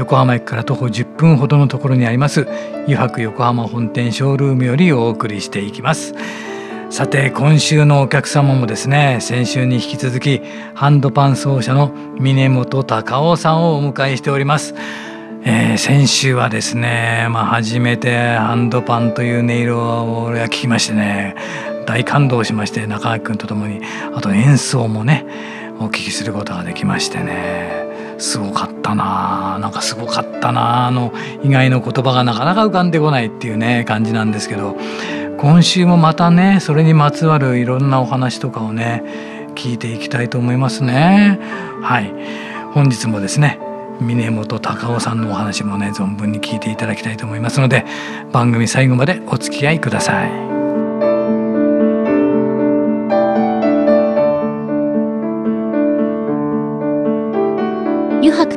横浜駅から徒歩10分ほどのところにあります油白横浜本店ショールームよりお送りしていきます。さて今週のお客様もですね先週に引き続きハンドパン奏者の峰本隆夫さんをお迎えしております。えー、先週はですね、まあ、初めてハンドパンという音色を俺は聞きましてね大感動しまして中垣君と共にあと演奏もねお聞きすることができましてね。すごかったななんかすごかったなあの意外の言葉がなかなか浮かんでこないっていうね感じなんですけど今週もまたねそれにまつわるいろんなお話とかをね聞いていきたいと思いますね。はい本日もですね峰本隆夫さんのお話もね存分に聞いていただきたいと思いますので番組最後までお付き合いください。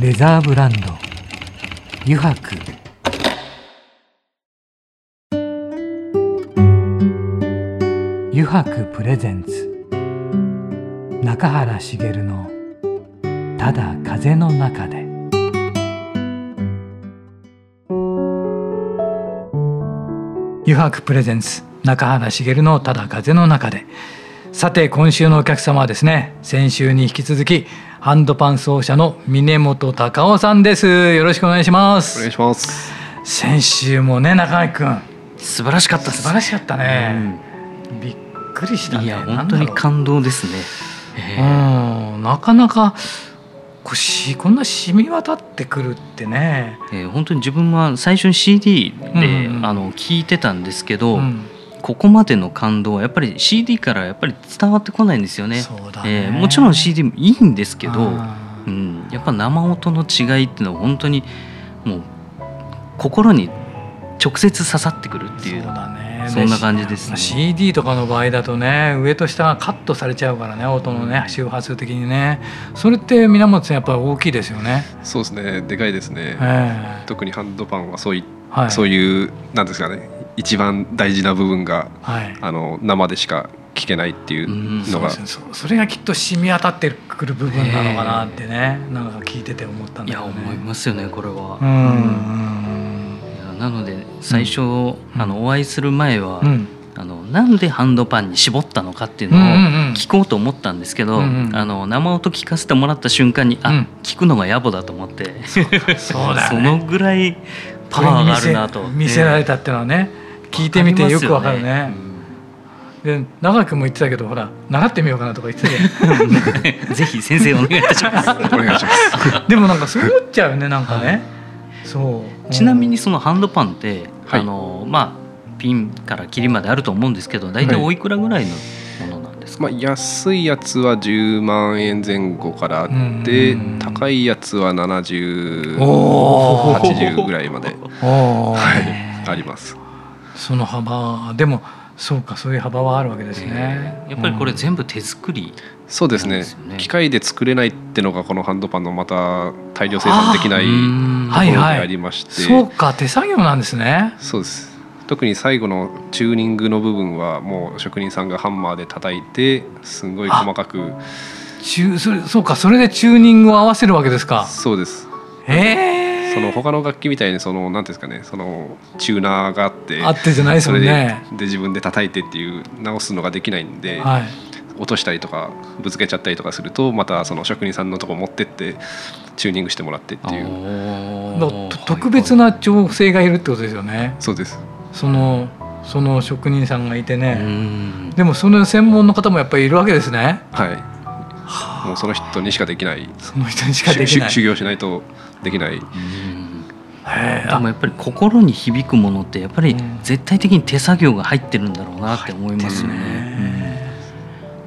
レザーブランド。油白油白プレゼンツ。中原茂の「ただ風の中で」油白プレゼンツ。中原茂のただ風の中で。さて今週のお客様はですね先週に引き続きハンドパン奏者の峰本隆夫さんです。よろしくお願いします。お願いします。先週もね中垣君。素晴らしかった素晴らしかったね、うん、びっくりしたね。いや本当に感動ですね、えー、うん。なかなかこしこんな染み渡ってくるってね、えー、本当に自分は最初に CD で、うんうん、あの聞いてたんですけど、うん、ここまでの感動はやっぱり CD からやっぱり伝わってこないんですよね。ね。えー、もちろん CD もいいんですけど、うん、やっぱ生音の違いっていうのは本当にもう心に直接刺さってくるっていうそうだね。そんな感じですね。CD とかの場合だとね上と下がカットされちゃうからね音のね周波数的にね。それって源さんやっぱり大きいですよね。そうですね。でかいですね、えー、特にハンドパンはそうい,、はい、そういうなんですかね一番大事な部分が、はい、あの生でしか聞けないっていうのが、うん、そそれがきっと染み当たってくる部分なのかなってね、えー、なんか聞いてて思ったんだよね。いや思いますよねこれは。うん、うん。なので最初、あのお会いする前は、あのなんでハンドパンに絞ったのかっていうのを聞こうと思ったんですけど、あの生音聞かせてもらった瞬間に、あ聞くのが野暮だと思って。そうだ、そのぐらいパワーがあるなと。見せられたっていうのはね、聞いてみてよくわかるね。で長くも言ってたけどほら習ってみようかなとか言ってた ぜひ先生お願いいたします。お願いします。でもなんかそう思っちゃうねなんかね、はい。そう。ちなみにそのハンドパンって、はい、あのまあピンから切りまであると思うんですけど大体おいくらぐらいのものなんですか、はい、まあ、安いやつは10万円前後からあって高いやつは7080ぐらいまで、はい、あります。その幅でもそうかそういう幅はあるわけですね、やっぱりこれ全部手作り、そうですね。機械で作れないっていうのがこのハンドパンのまた大量生産できないところにありまして、はいはい、そうか手作業なんですね。そうです。特に最後のチューニングの部分はもう職人さんがハンマーで叩いてすごい細かくチそれそうかそれでチューニングを合わせるわけですか。そうです。へえその他の楽器みたいにそのなんですかねそのチューナーがあってあってじゃないですもんね。で自分で叩いてっていう直すのができないんで、はい、落としたりとかぶつけちゃったりとかするとまたその職人さんのとこ持ってってチューニングしてもらってっていう。特別な調整がいるってことですよね。そうです。そのその職人さんがいてね。でもその専門の方もやっぱりいるわけですね。はい。もうその人にしかできない。その人にしかできない。修行しないとできない。でもやっぱり心に響くものってやっぱり絶対的に手作業が入ってるんだろうなって思いますよね。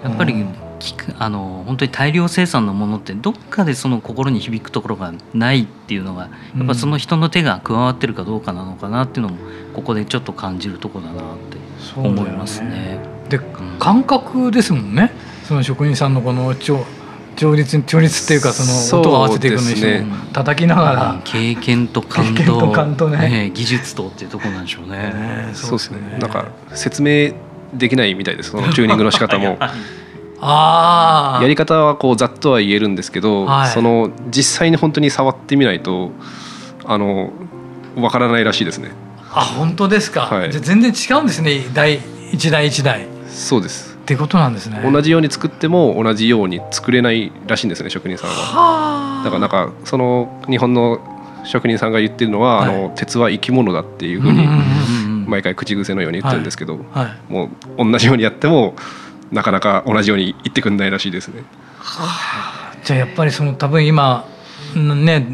やっぱりあの本当に大量生産のものってどっかでその心に響くところがないっていうのがやっぱその人の手が加わってるかどうかなのかなっていうのもここでちょっと感じるところだなって思いますね。ねで、感覚ですもんね。その職人さんのこの調律調律っていうかその音を合わせていくのにしても、叩きながら、経験と感動。と感動、ね。技術とっていうところなんでしょうね。ねそうですね。なんか説明できないみたいです。その チューニングの仕方も。あやり方はこうざっとは言えるんですけど、はい、その実際に本当に触ってみないとあのわからないらしいですね。あ本当ですか、はい、じゃ全然違うんですね。第一台一台。そうですってことなんですね。同じように作っても同じように作れないらしいんですね職人さんは。だからなんかその日本の職人さんが言ってるのは、はい、あの鉄は生き物だっていうふうに毎回口癖のように言ってるんですけど、はい。はい、もう同じようにやってもなかなか同じように言ってくんないらしいですね。はあ、じゃあやっぱりその多分今ね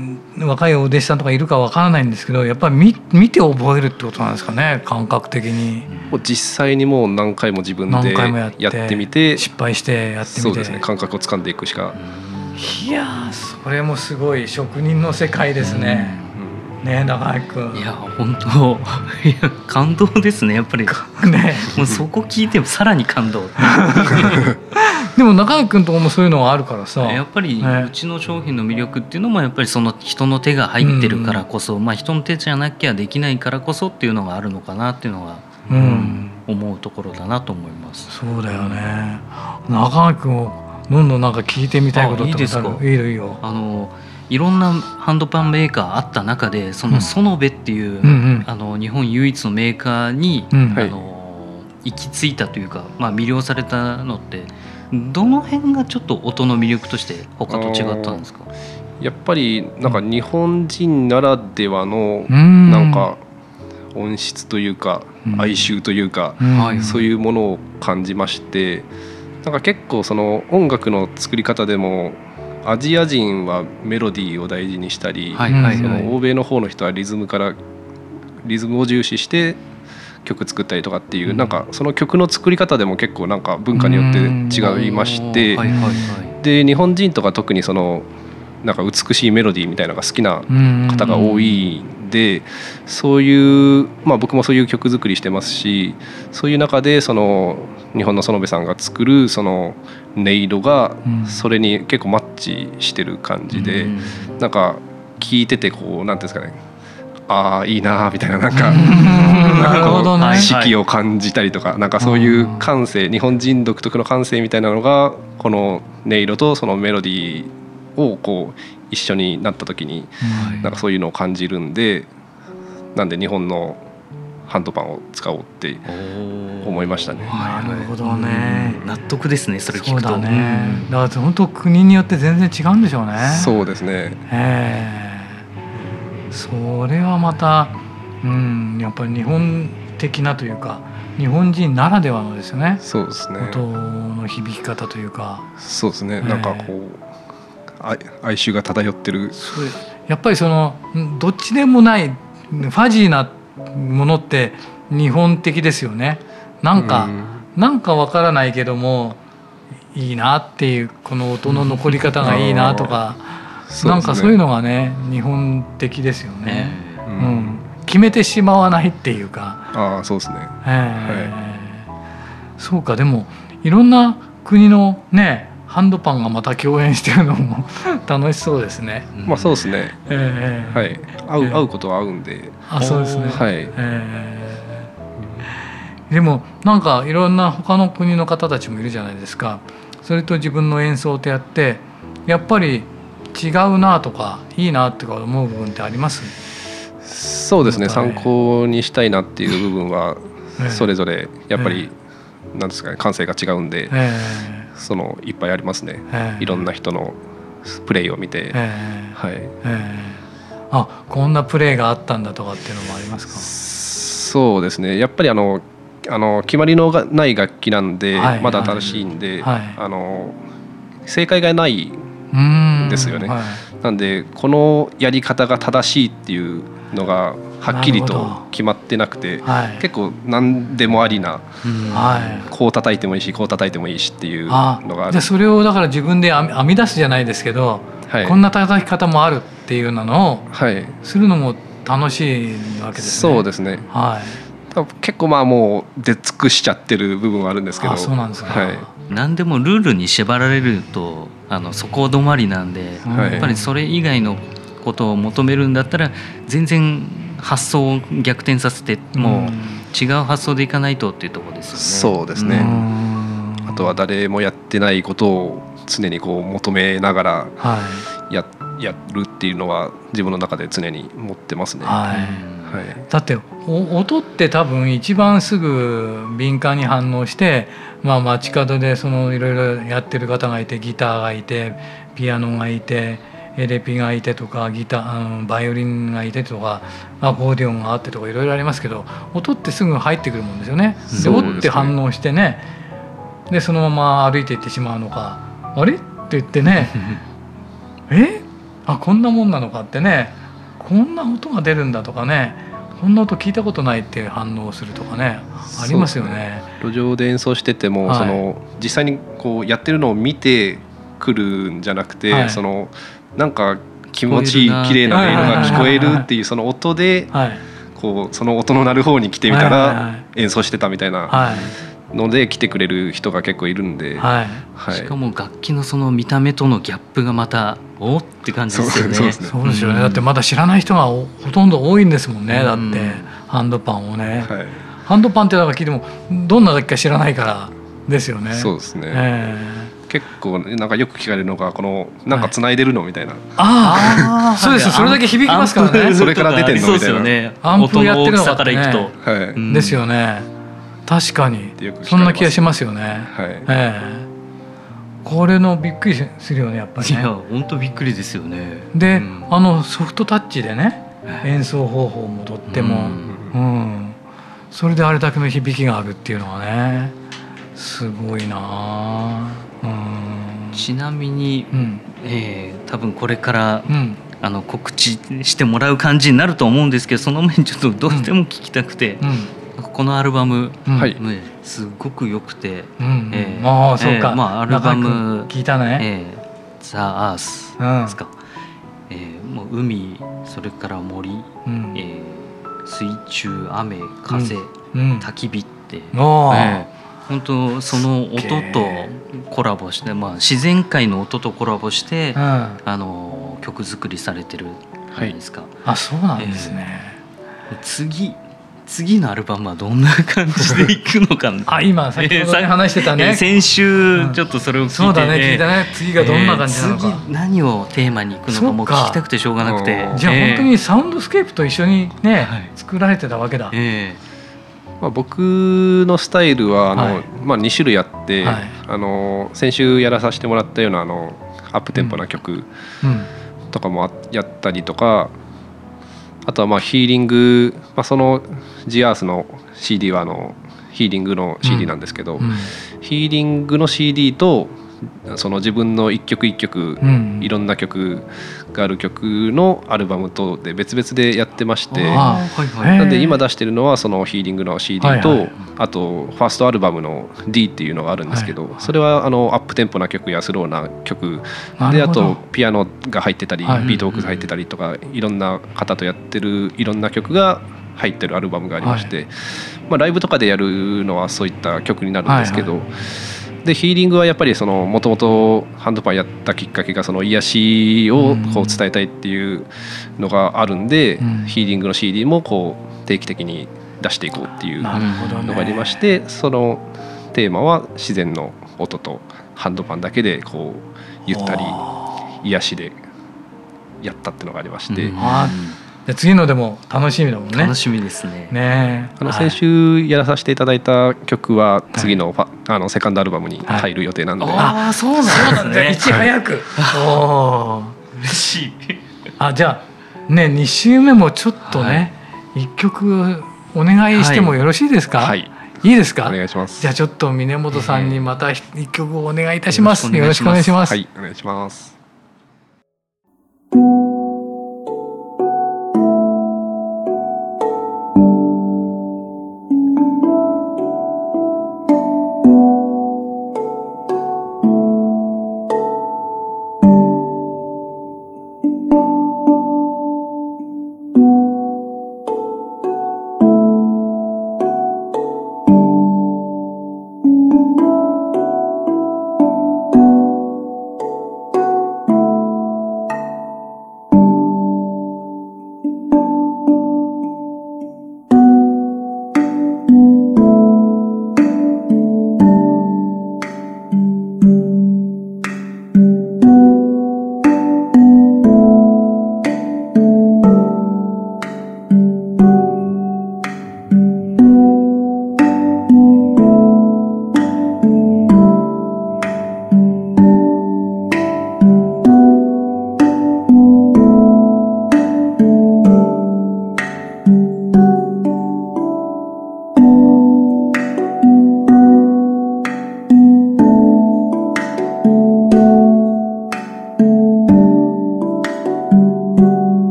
若いお弟子さんとかいるかわからないんですけどやっぱり見見て覚えるってことなんですかね感覚的に。もう実際にもう何回も自分でやってみて失敗してやってみてそうですね感覚をつかんでいくしか。いやそれもすごい職人の世界ですね。ね長井君いや本当。いや感動ですねやっぱり。ね。もうそこ聞いてもさらに感動。でも中井君とこもそういうのがあるからさ。やっぱりうちの商品の魅力っていうのもやっぱりその人の手が入ってるからこそ、うん、まあ人の手じゃなきゃできないからこそっていうのがあるのかなっていうのが、うん、思うところだなと思います。そうだよね。中井君をどんどんなんか聞いてみたいことっていいですか？いいよ。あのいろんなハンドパンメーカーあった中でその園部っていう、うん、あの日本唯一のメーカーに、うん、あの行き着いたというか、まあ、魅了されたのってどの辺がちょっと音の魅力として他と違ったんですか？やっぱりなんか日本人ならではのなんか音質というか哀愁というかそういうものを感じましてなんか結構その音楽の作り方でもアジア人はメロディーを大事にしたり、はいはいはい、その欧米の方の人はリズムからリズムを重視して曲作ったりとかっていう、うん、なんかその曲の作り方でも結構なんか文化によって違いまして、はいはいはい、で日本人とか特にそのなんか美しいメロディーみたいなのが好きな方が多いんでそういう、まあ、僕もそういう曲作りしてますしそういう中でその日本の園部さんが作るその音色がそれに結構マッチしてる感じで、うん、なんか聞いててこうなんていうんですかねああいいなみたいななんか な四季を感じたりとかなんかそういう感性日本人独特の感性みたいなのがこの音色とそのメロディーをこう一緒になった時になんかそういうのを感じるんでなんで日本のハンドパンを使おうって思いましたね。なるほどね。納得ですね。それ聞くと。ね。だから本当国によって全然違うんでしょうね。そうですね。ええ。それはまた、うん、やっぱり日本的なというか。日本人ならではのですよね。そうですね。音の響き方というか。そうですね。なんかこう。哀愁が漂ってる。やっぱりそのどっちでもないファジーなものって日本的ですよね。なんか、うん、なんかわからないけどもいいなっていうこの音の残り方がいいなとか、うん、なんかそういうのがね日本的ですよね、うん、うん、決めてしまわないっていうか。ああそうですね、えー、はい、そうかでもいろんな国のねハンドパンがまた共演してるのも 楽しそうですね。まあそうですね。えー、はい。会う、えー、会うことは合うんで。あ、そうですね。はい。えー、でもなんかいろんな他の国の方たちもいるじゃないですか。それと自分の演奏とやってやっぱり違うなとかいいなって思う部分ってあります？そうですね。参考にしたいなっていう部分は それぞれやっぱり、なんですかね感性が違うんで。えーそのいっぱいありますね、いろんな人のプレイを見て、えー、はい、えー、あこんなプレーがあったんだとかっていうのもありますか？そうですね。やっぱりあのあの決まりのがない楽器なんで、はい、まだ新しいんで、はい、あの正解がないんですよね。なんでこのやり方が正しいっていうのがはっきりと決まってなくて、はい、結構何でもありな、はい、こう叩いてもいいしこう叩いてもいいしっていうのがある。それをだから自分で編み出すじゃないですけど、はい、こんな叩き方もあるっていうのをするのも楽しいわけですね。そうですね、はい、結構まあもう出尽くしちゃってる部分はあるんですけど。そうなんですか、はい、何でもルールに縛られるとあのそこ止まりなんで、やっぱりそれ以外のことを求めるんだったら全然発想を逆転させてもう違う発想でいかないとっていうところですよね。そうですね。あとは誰もやってないことを常にこう求めながらや,、やるっていうのは自分の中で常に持ってますね。はい。はい、だって音って多分一番すぐ敏感に反応して、まあ、街角でそのいろいろやってる方がいてギターがいてピアノがいてエレピがいてとかギターバイオリンがいてとかアコーディオンがあってとかいろいろありますけど音ってすぐ入ってくるもんですよね。で音って反応してねでそのまま歩いていってしまうのか「あれ?」って言ってね「え？あこんなもんなのか」ってねこんな音が出るんだとかねこんな音聞いたことないっていう反応をするとかねありますよね。ね路上で演奏してても、はい、その実際にこうやってるのを見てくるんじゃなくて、はい、そのなんか気持ちいい綺麗な音色が聞こえるっていうその音で、こうその音の鳴る方に来てみたら演奏してたみたいなので来てくれる人が結構いるんで、はい。はい、しかも楽器のその見た目とのギャップがまたおって感じですよね。そうですね。ですよね、だってまだ知らない人がほとんど多いんですもんね、だってハンドパンをね、はい、ハンドパンってなんか聞いてもどんな楽器か知らないからですよね。そうですね、えー、結構なんかよく聞かれるのがこのなんか繋いでるのみたいな、ああそうですそれだけ響きますからね。それから出てんのみたいな、ね、アンプやってるのかからいくと、はい、ですよね。確かに。そんな気がしますよね、はい。ええ。これのびっくりするよねやっぱり、ね、いや本当びっくりですよね。で、うん、あのソフトタッチでね演奏方法もとっても、うん、うん、それであれだけの響きがあるっていうのはねすごいな、うん、ちなみに、うん、えー、多分これから、うん、あの告知してもらう感じになると思うんですけどその前にちょっとどうしても聞きたくて、このアルバム、はい、すごく良くて、うん。えー、ああそうか、えー、まあアルバム聞いたね、えー、ザ・アースですか、うん、えー、もう海それから森、うん、えー、水中雨風、うん、焚き火って、えー、本当その音とコラボして、まあ、自然界の音とコラボして、うん、あの曲作りされてるじゃないですか。はい、あそうなんですね、えー、次次のアルバムはどんな感じでいくのかあ今先ほど、ね、話してたね、先週ちょっとそれを聞いて、そうだね。聞いたね次がどんな感じなのか、えー、次何をテーマにいくのかも聞きたくてしょうがなくて。じゃあ本当にサウンドスケープと一緒にね、はい、作られてたわけだ、えーまあ、僕のスタイルはあの、はい、まあ、2種類あって、はい、あの先週やらさせてもらったようなあのアップテンポな曲とかもやったりとか、あとはまあヒーリング、まあ、そのジアースの CD はあのヒーリングの CD なんですけど、うん、ヒーリングの CD とその自分の一曲一曲、うん、いろんな曲がある曲のアルバムとで別々でやってまして、なんで今出してるのはそのヒーリングの CD と、あとファーストアルバムの D っていうのがあるんですけど、はい、それはあのアップテンポな曲やスローな曲。であとピアノが入ってたり、はい、ビートオークが入ってたりとかいろんな方とやってるいろんな曲が入ってるアルバムがありまして、はい、まあ、ライブとかでやるのはそういった曲になるんですけど。でヒーリングはやっぱりそのもともとハンドパンやったきっかけがその癒しをこう伝えたいっていうのがあるんで、うん、ヒーリングの CD もこう定期的に出していこうっていうのがありまして、ね、そのテーマは自然の音とハンドパンだけでこうゆったり癒しでやったっていうのがありまして。うんじゃ次のでも楽しみだもんね。楽しみですね。ね。あの先週やらさせていただいた曲は次のファ、あのセカンドアルバムに入る予定なんで、ああそうなんですねいち早く、お嬉しい。あじゃあね2週目もちょっとね、はい、1曲お願いしてもよろしいですか、はい、いいですか？お願いします。じゃあちょっと峰本さんにまた一曲お願いいたします、よろしくお願いします。はいお願いします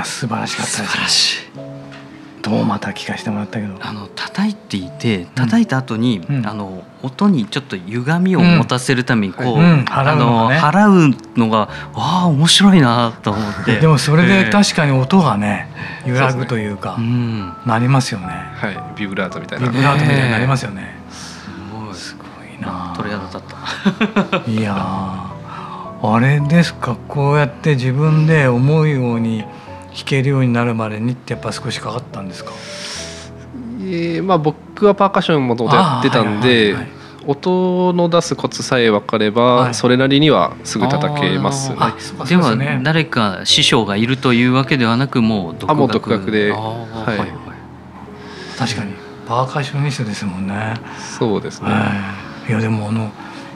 や素晴らしかったです。どうまた聞かせてもらったけど。あの叩いていて叩いた後に、うん、あの音にちょっと歪みを持たせるためにこう、うん、払うの、ね、払うのがああ面白いなと思って。でもそれで確かに音がね揺らぐというか、うね、なりますよね。はい。ビブラートみたいな。ビブラートみたいになりますよね、すごいすごいな。鳥肌立った。いやあれですかこうやって自分で思うように弾けるようになるまでにってやっぱ少しかかったんですか？えー、まあ僕はパーカッションもともとやってたんで、音の出すコツさえ分かれば、それなりにはすぐ叩けますね。では誰か師匠がいるというわけではなくもう独学あもう独学で、はい、確かにパーカッショニストですもんね。そうですね。い。やでもあの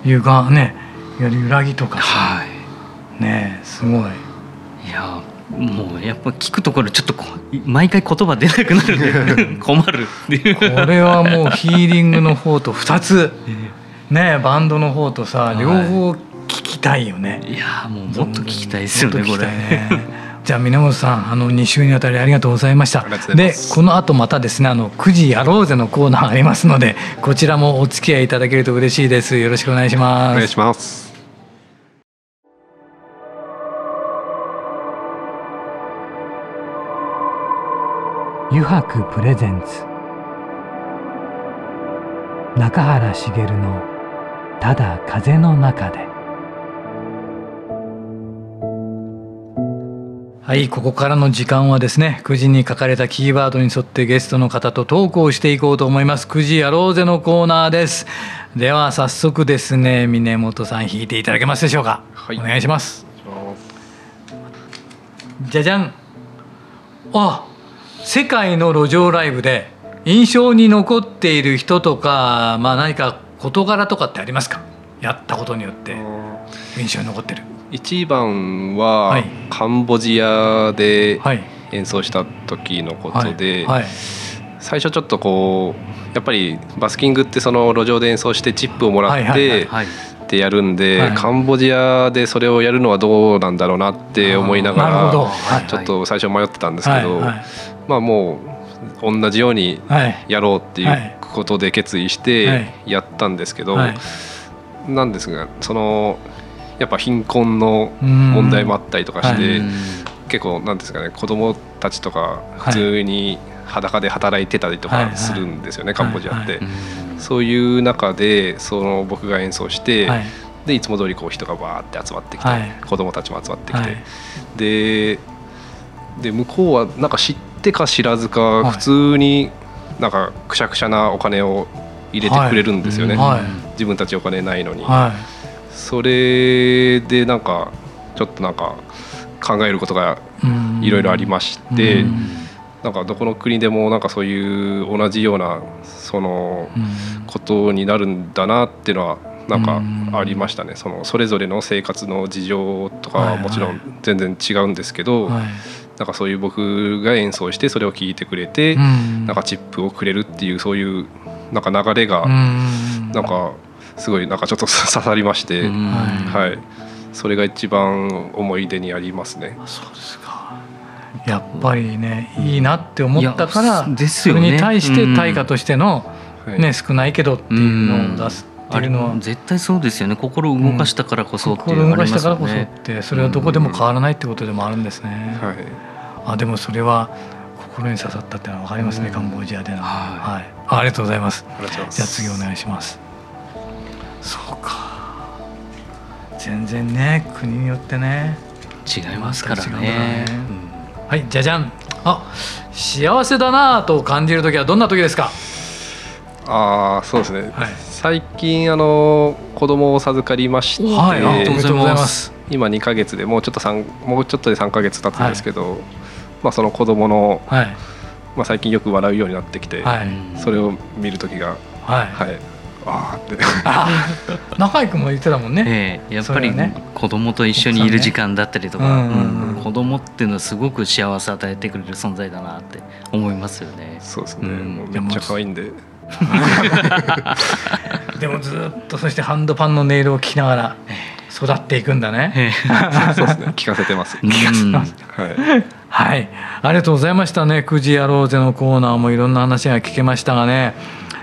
ゆがねより揺らぎとかさ、はい、ねすごい。いやもうやっぱ聞くところちょっと毎回言葉出なくなるんで 困るっていう。これはもうヒーリングの方と 2つねバンドの方とさ両方聞きたいよね、い、やもうもっと聞きたいですよねこれ。じゃあ源さんあの2週にわたりありがとうございました。でこの後またですねあの9時やろうぜのコーナーありますのでこちらもお付き合いいただけると嬉しいです。よろしくお願いします。お願いします油白プレゼンツ。中原茂の「ただ風の中で」はいここからの時間はですね9時に書かれたキーワードに沿ってゲストの方とトークをしていこうと思います。9時やろうぜのコーナーです。では早速ですね峰本さん弾いていただけますでしょうか、はい、お願いします。じゃじゃん。あ世界の路上ライブで印象に残っている人とか、まあ、何か事柄とかってありますか？やったことによって印象に残ってる。一番はカンボジアで演奏した時のことで最初ちょっとこうやっぱりバスキングってその路上で演奏してチップをもらってってやるんで、カンボジアでそれをやるのはどうなんだろうなって思いながらちょっと最初迷ってたんですけどまあもう同じようにやろうっていうことで決意してやったんですけど、なんですがそのやっぱ貧困の問題もあったりとかして、結構なんですかね子供たちとか普通に裸で働いてたりとかするんですよね、カンボジアって。そういう中でその僕が演奏して、でいつも通りこり人がバーって集まってきて、子供たちも集まってきて、でで向こうはなんか知ってってか知らずか普通になんかくしゃくしゃなお金を入れてくれるんですよね、はい、自分たちお金ないのに、はい、それでなんかちょっとなんか考えることがいろいろありまして、なんかどこの国でもなんかそういう同じようなそのことになるんだなっていうのはなんかありましたね。そのそれぞれの生活の事情とかはもちろん全然違うんですけど、はいはいなんかそういう僕が演奏してそれを聴いてくれて、なんかチップをくれるっていうそういうなんか流れがなんかすごいなんかちょっと刺さりまして、はい、それが一番思い出にありますね。そうですか。やっぱりねいいなって思ったから、それに対して対価としての、ね少ないけどっていうのを出すっていうのは。絶対そうですよね。心を動かしたからこそっていうね、心動かしたからこそってそれはどこでも変わらないってことでもあるんですね、はい、あでもそれは心に刺さったってのは分かりますね、カンボジアでの、はい、ありがとうございます。じゃあ次お願いします。そうか。全然ね国によってね。違いますからね、うん、はいじゃじゃん。あ幸せだなと感じる時はどんな時ですか？ああそうですね、はい、最近あの子供を授かりまして、はい、ありがとうございます。今2か月でもうちょっと3もうちょっとで3か月経つんですけど、はい、まあ、その子供の、はい、まあ、最近よく笑うようになってきて、はい、それを見る時がはい、はい。あって。中居君も言ってたもんね、えー、やっぱりね。子供と一緒にいる時間だったりとか、ね。うんうん、子供っていうのはすごく幸せ与えてくれる存在だなって思いますよね。そうですね、うん、めっちゃ可愛いんで でもずっとそしてハンドパンのネイルを聞きながら育っていくんだね。そうですね。聞かせてます。聞かせてます。はい。はい、ありがとうございましたね。くじやろうぜのコーナーもいろんな話が聞けましたがね。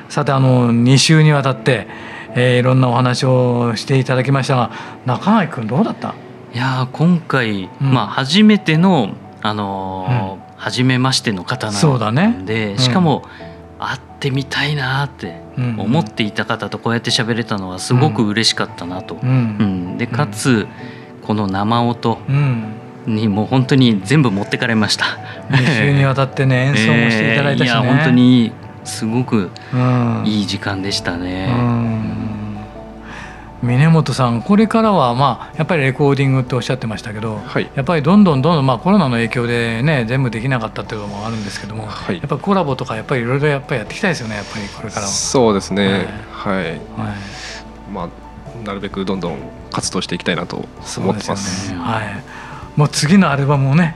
さてあの2週にわたって、えー、いろんなお話をしていただきましたが、中垣君どうだった？いや今回、うん、まあ初めてのあのーうん、初めましての方なので、ねうん、しかも。会ってみたいなって思っていた方とこうやって喋れたのはすごく嬉しかったなと。うん、でかつこの生音にもう本当に全部持ってかれました。2週にわたってね 演奏もしていただいたし、ね。えー、いや本当にすごくいい時間でしたね。峰本さんこれからはまあやっぱりレコーディングっておっしゃってましたけど、はい、やっぱりどんどんどんどんまあコロナの影響でね全部できなかったっていうのもあるんですけども、はい、やっぱコラボとかやっぱりいろいろやっぱりやっていきたいですよねやっぱりこれからは。そうですね。はい、はい、まあなるべくどんどん活動していきたいなと思ってます。ね、はい。もう次のアルバムをね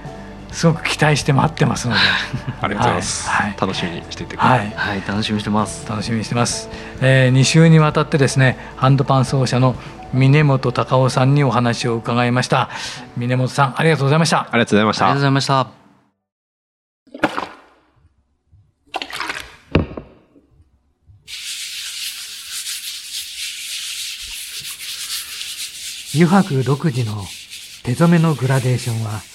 すごく期待して待ってますので。ありがとうございます、はい、楽しみにしていてください、はい、楽しみにしてます。楽しみにしてます、えー、2週にわたってですねハンドパン奏者の峰本隆夫さんにお話を伺いました。峰本さんありがとうございました。ありがとうございました。ありがとうございました。油白独自の手染めのグラデーションは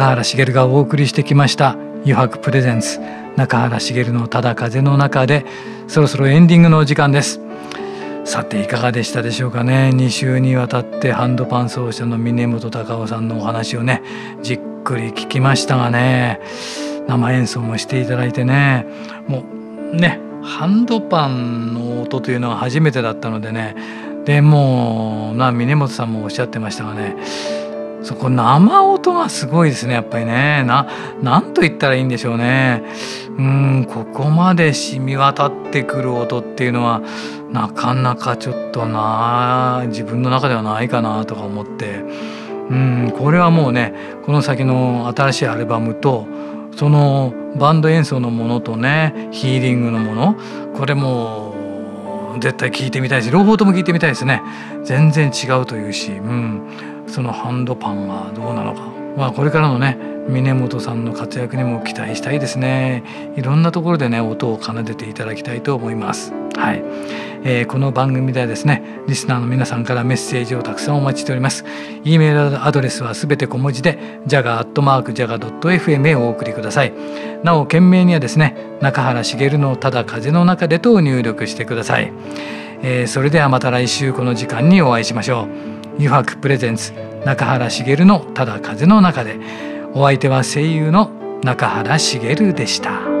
中原茂がお送りしてきました余白プレゼンツ中原茂のただ風の中でそろそろエンディングのお時間です。さていかがでしたでしょうかね。2週にわたってハンドパン奏者の峰本隆夫さんのお話をねじっくり聞きましたがね。生演奏もしていただいてね。もうねハンドパンの音というのは初めてだったのでね。でもな峰本さんもおっしゃってましたがね。そこ生音がすごいですねやっぱりね。な何と言ったらいいんでしょうね。うんここまで染み渡ってくる音っていうのはなかなかちょっとな自分の中ではないかなとか思って。うんこれはもうねこの先の新しいアルバムとそのバンド演奏のものとねヒーリングのものこれもも絶対聞いてみたいし両方とも聞いてみたいですね。全然違うというし、うん、そのハンドパンがどうなのか、まあ、これからのね峰本さんの活躍にも期待したいですね。いろんなところでね音を奏でていただきたいと思います。はい、えー、この番組ではですねリスナーの皆さんからメッセージをたくさんお待ちしております。e メールアドレスはすべて小文字で jaga.jaga.fm へお送りください。なお件名にはですね中原茂のただ風の中でと入力してください、えー、それではまた来週この時間にお会いしましょう。油白プレゼンツ中原茂のただ風の中でお相手は声優の中原茂でした。